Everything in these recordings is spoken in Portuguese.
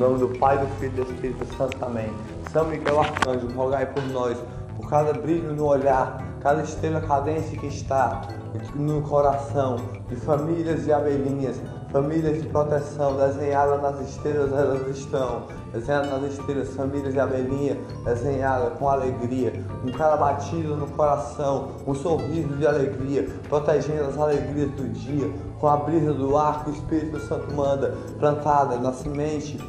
nome do Pai, do Filho e do Espírito Santo. Amém. São Miguel Arcanjo, rogai por nós, por cada brilho no olhar, cada estrela cadente que está no coração de famílias e abelhinhas, famílias de proteção, desenhadas nas estrelas elas estão, desenhadas nas estrelas, famílias de abelhinha, desenhadas com alegria, um cara batido no coração, um sorriso de alegria, protegendo as alegrias do dia, com a brisa do ar que o Espírito Santo manda, plantada na semente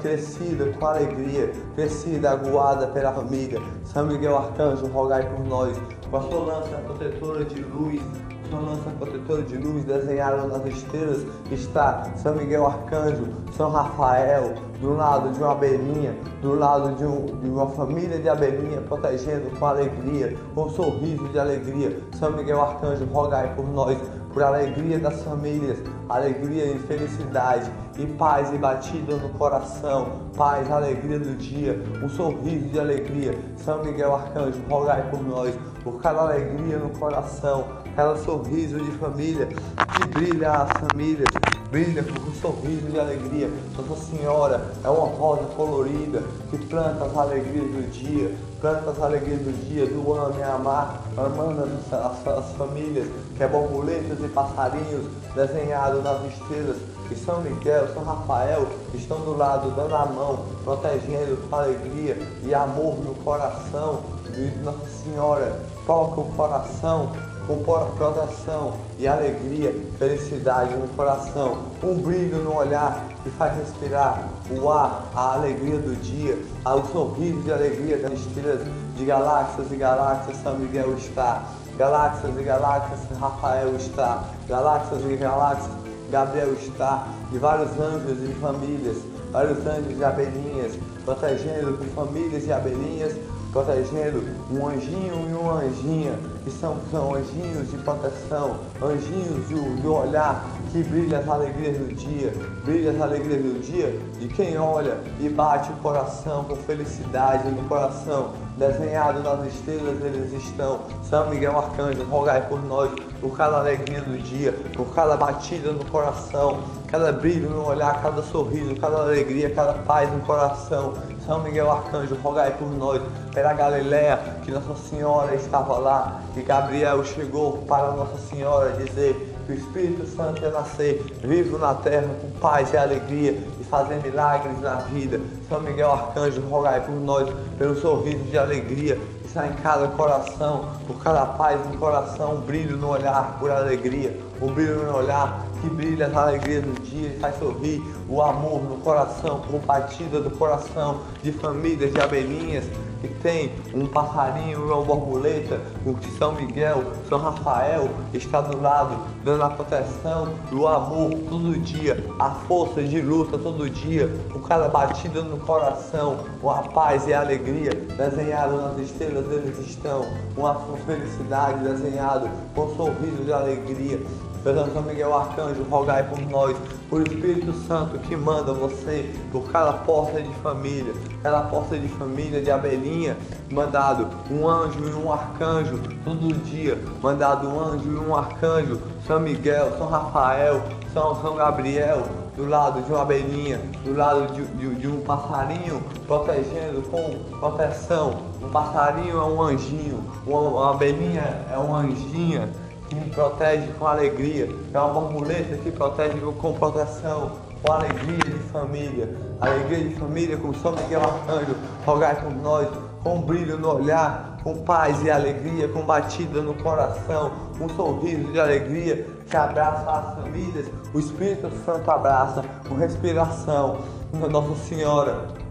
crescida com alegria, crescida, aguada pela família. São Miguel Arcanjo, rogai por nós, com a sua lança protetora de luz, sua lança protetora de luz desenhada nas estrelas está São Miguel Arcanjo, São Rafael, do lado de uma abelhinha, do lado de, um, de uma família de abelhinha, protegendo com alegria, com um sorriso de alegria. São Miguel Arcanjo, rogai por nós, por alegria das famílias, alegria e felicidade, e paz e batida no coração, paz, alegria do dia, um sorriso de alegria. São Miguel Arcanjo, rogai por nós, por cada alegria no coração, cada sorriso de família que brilha as famílias, brilha com um sorriso de alegria. Nossa Senhora é uma rosa colorida que planta as alegrias do dia, planta as alegrias do dia, do ano e amar, amando as, as famílias, que é borboletas e passarinhos desenhados nas estrelas, que São Miguel, São Rafael estão do lado, dando a mão, protegendo com alegria e amor no coração de Nossa Senhora. Toca o coração com proteção e alegria, felicidade no coração, um brilho no olhar que faz respirar o ar, a alegria do dia, o sorriso de alegria das estrelas de galáxias e galáxias São Miguel está, galáxias e galáxias Rafael está, galáxias e galáxias Gabriel está, de vários anjos e famílias, vários anjos e abelhinhas, protegendo famílias e abelhinhas protegendo um anjinho e uma anjinha, que são, são anjinhos de proteção, anjinhos do, do olhar que brilha as alegrias do dia, brilha as alegrias do dia de quem olha e bate o coração com felicidade no coração, desenhado nas estrelas eles estão. São Miguel Arcanjo, rogai por nós, por cada alegria do dia, por cada batida no coração, cada brilho no olhar, cada sorriso, cada alegria, cada paz no coração. São Miguel Arcanjo, rogai por nós, pela Galiléia, que Nossa Senhora estava lá, e Gabriel chegou para Nossa Senhora dizer que o Espírito Santo ia nascer, vivo na terra com paz e alegria e fazer milagres na vida. São Miguel Arcanjo, rogai por nós, pelo sorriso de alegria que está em cada coração, por cada paz no coração, um brilho no olhar por alegria, um brilho no olhar que brilha as alegrias do dia e faz sorrir o amor no coração, com batida do coração de famílias de abelhinhas que tem um passarinho uma borboleta, o São Miguel, São Rafael está do lado, dando a proteção o amor todo dia, a força de luta todo dia, com cada batida no coração, com a paz e alegria desenhado nas estrelas eles estão, com a felicidade desenhado, com um sorriso de alegria. Perdão, São Miguel Arcanjo, rogai por nós, por Espírito Santo que manda você por cada porta de família, cada porta de família de abelhinha, mandado um anjo e um arcanjo todo dia, mandado um anjo e um arcanjo, São Miguel, São Rafael, São, São Gabriel, do lado de uma abelhinha, do lado de, de, de, um passarinho, protegendo com proteção. Um passarinho é um anjinho, uma, uma abelhinha é uma anjinha que me protege com alegria, é uma borboleta que protege com proteção, com alegria de família, alegria de família com São Miguel Arcanjo, rogai por nós, com brilho no olhar, com paz e alegria, com batida no coração, um sorriso de alegria que abraça as famílias, o Espírito Santo abraça com respiração, Nossa Senhora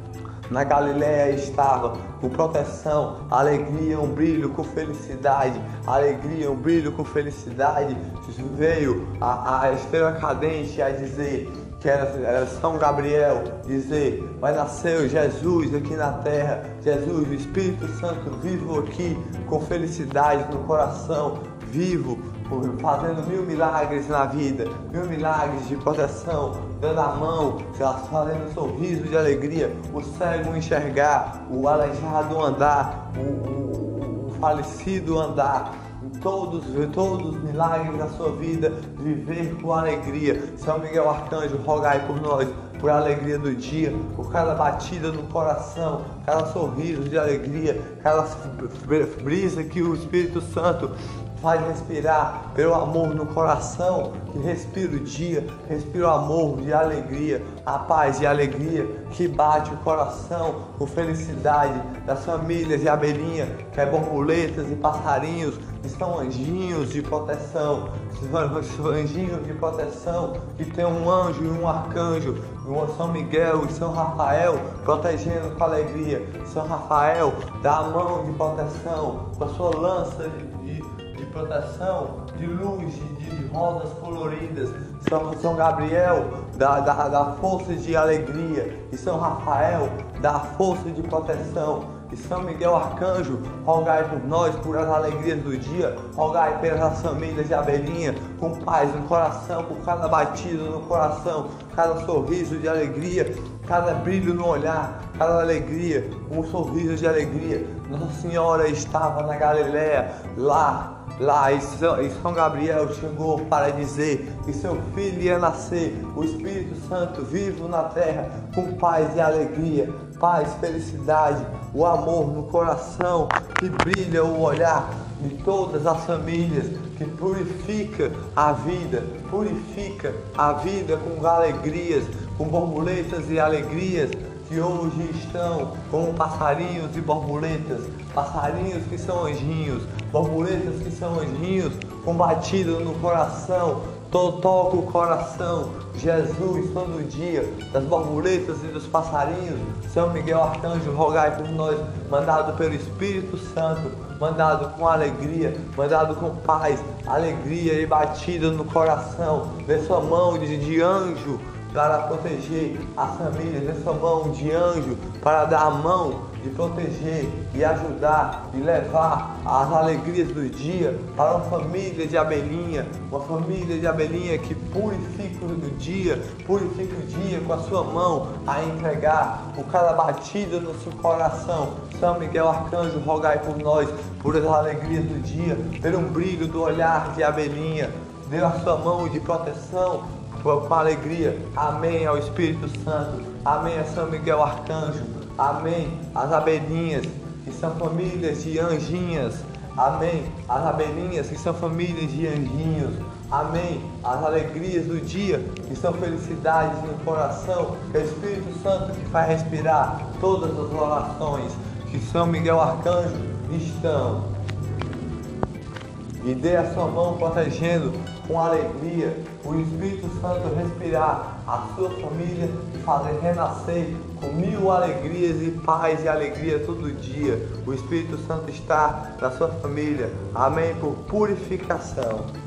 na Galiléia estava com proteção, alegria, um brilho com felicidade, alegria, um brilho com felicidade. Veio a, a estrela cadente a dizer que era, era, São Gabriel, dizer, vai nascer Jesus aqui na terra, Jesus, o Espírito Santo vivo aqui, com felicidade no coração, vivo, fazendo mil milagres na vida, mil milagres de proteção, dando a mão, fazendo um sorriso de alegria, o cego enxergar, o aleijado andar, o, o, o falecido andar, todos, todos os milagres da sua vida, viver com alegria. São Miguel Arcanjo, rogai por nós, por alegria do dia, por cada batida no coração, cada sorriso de alegria, cada brisa que o Espírito Santo faz respirar pelo amor no coração, que respira o dia, respira o amor de alegria, a paz e a alegria que bate o coração com felicidade das famílias e abelhinha, que é borboletas e passarinhos, que são anjinhos de proteção, anjinhos de proteção, que tem um anjo e um arcanjo, um São Miguel e São Rafael protegendo com alegria. São Rafael dá a mão de proteção com a sua lança de proteção, de luz, de, rosas coloridas. São, São Gabriel dá, dá, dá força de alegria. E São Rafael dá força de proteção. E São Miguel Arcanjo, rogai por nós, por as alegrias do dia, rogai pelas famílias de abelhinha, com paz no coração, por cada batida no coração, cada sorriso de alegria, cada brilho no olhar, cada alegria, um sorriso de alegria. Nossa Senhora estava na Galiléia, lá Lá em São Gabriel chegou para dizer que seu filho ia nascer, o Espírito Santo vivo na terra, com paz e alegria, paz, felicidade, o amor no coração, que brilha o olhar de todas as famílias, que purifica a vida, purifica a vida com alegrias, com borboletas e alegrias que hoje estão como passarinhos e borboletas, passarinhos que são anjinhos, borboletas que são anjinhos, combatidos no coração, toca o coração, Jesus todo dia, das borboletas e dos passarinhos, São Miguel Arcanjo, rogai por nós, mandado pelo Espírito Santo, mandado com alegria, mandado com paz, alegria e batida no coração, dê sua mão de, de anjo, para proteger as famílias, nessa mão de anjo, para dar a mão de proteger e ajudar e levar as alegrias do dia para uma família de abelhinha, uma família de abelhinha que purifica o dia, purifica o dia com a sua mão a entregar por cada batida no seu coração. São Miguel Arcanjo, rogai por nós, por as alegrias do dia, pelo brilho do olhar de abelhinha. Dê a sua mão de proteção com alegria. Amém ao Espírito Santo. Amém a São Miguel Arcanjo. Amém às abelhinhas, que são famílias de anjinhas. Amém as abelhinhas, que são famílias de anjinhos. Amém as alegrias do dia, que são felicidades no coração. É o Espírito Santo que faz respirar todas as orações. Que São Miguel Arcanjo estão. E dê a sua mão protegendo com alegria, o Espírito Santo respirar a sua família e fazer renascer com mil alegrias e paz e alegria todo dia. O Espírito Santo está na sua família. Amém. Por purificação.